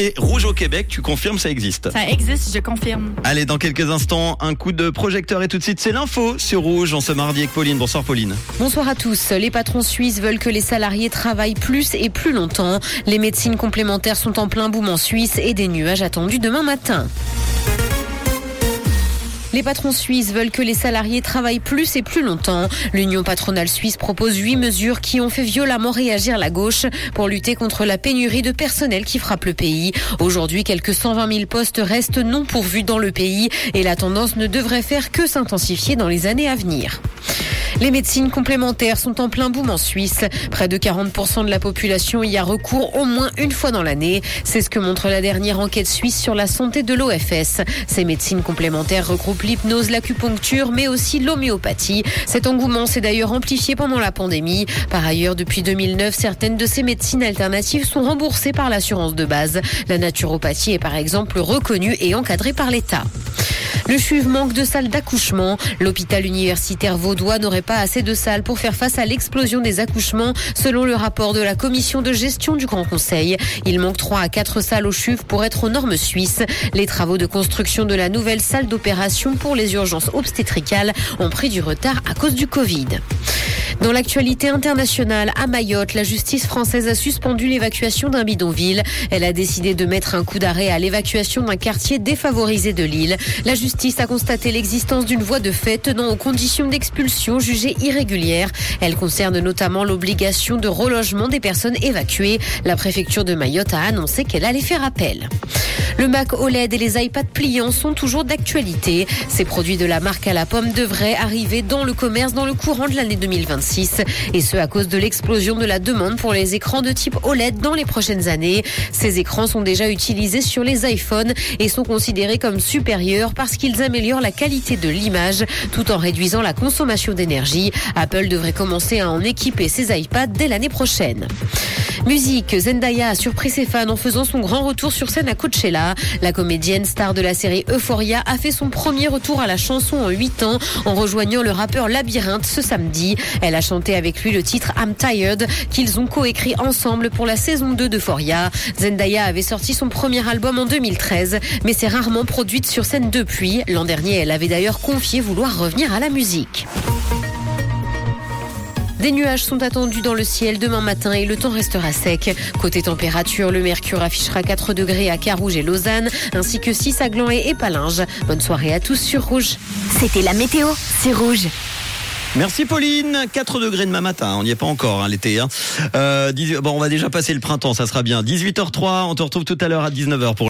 Et Rouge au Québec, tu confirmes, ça existe. Ça existe, je confirme. Allez, dans quelques instants, un coup de projecteur et tout de suite, c'est l'info sur Rouge en ce mardi avec Pauline. Bonsoir Pauline. Bonsoir à tous. Les patrons suisses veulent que les salariés travaillent plus et plus longtemps. Les médecines complémentaires sont en plein boom en Suisse et des nuages attendus demain matin. Les patrons suisses veulent que les salariés travaillent plus et plus longtemps. L'Union patronale suisse propose huit mesures qui ont fait violemment réagir la gauche pour lutter contre la pénurie de personnel qui frappe le pays. Aujourd'hui, quelques 120 000 postes restent non pourvus dans le pays et la tendance ne devrait faire que s'intensifier dans les années à venir. Les médecines complémentaires sont en plein boom en Suisse. Près de 40% de la population y a recours au moins une fois dans l'année. C'est ce que montre la dernière enquête suisse sur la santé de l'OFS. Ces médecines complémentaires regroupent l'hypnose, l'acupuncture, mais aussi l'homéopathie. Cet engouement s'est d'ailleurs amplifié pendant la pandémie. Par ailleurs, depuis 2009, certaines de ces médecines alternatives sont remboursées par l'assurance de base. La naturopathie est par exemple reconnue et encadrée par l'État. Le CHUV manque de salles d'accouchement. L'hôpital universitaire vaudois n'aurait pas assez de salles pour faire face à l'explosion des accouchements, selon le rapport de la commission de gestion du Grand Conseil. Il manque 3 à 4 salles au CHUV pour être aux normes suisses. Les travaux de construction de la nouvelle salle d'opération pour les urgences obstétricales ont pris du retard à cause du Covid. Dans l'actualité internationale, à Mayotte, la justice française a suspendu l'évacuation d'un bidonville. Elle a décidé de mettre un coup d'arrêt à l'évacuation d'un quartier défavorisé de l'île. La justice a constaté l'existence d'une voie de fait tenant aux conditions d'expulsion jugées irrégulières. Elle concerne notamment l'obligation de relogement des personnes évacuées. La préfecture de Mayotte a annoncé qu'elle allait faire appel. Le Mac OLED et les iPads pliants sont toujours d'actualité. Ces produits de la marque à la pomme devraient arriver dans le commerce dans le courant de l'année 2026. Et ce, à cause de l'explosion de la demande pour les écrans de type OLED dans les prochaines années. Ces écrans sont déjà utilisés sur les iPhones et sont considérés comme supérieurs parce qu'ils améliorent la qualité de l'image tout en réduisant la consommation d'énergie. Apple devrait commencer à en équiper ses iPads dès l'année prochaine. Musique, Zendaya a surpris ses fans en faisant son grand retour sur scène à Coachella. La comédienne star de la série Euphoria a fait son premier retour à la chanson en 8 ans en rejoignant le rappeur Labyrinthe ce samedi. Elle a chanté avec lui le titre I'm Tired qu'ils ont coécrit ensemble pour la saison 2 d'Euphoria. Zendaya avait sorti son premier album en 2013 mais s'est rarement produite sur scène depuis. L'an dernier, elle avait d'ailleurs confié vouloir revenir à la musique. Des nuages sont attendus dans le ciel demain matin et le temps restera sec. Côté température, le mercure affichera 4 degrés à Carouge et Lausanne, ainsi que 6 à Gland et Palinges. Bonne soirée à tous sur Rouge. C'était la météo, c'est Rouge. Merci Pauline. 4 degrés demain matin. On n'y est pas encore hein, l'été. Hein. Euh, bon, on va déjà passer le printemps, ça sera bien. 18h03. On te retrouve tout à l'heure à 19h pour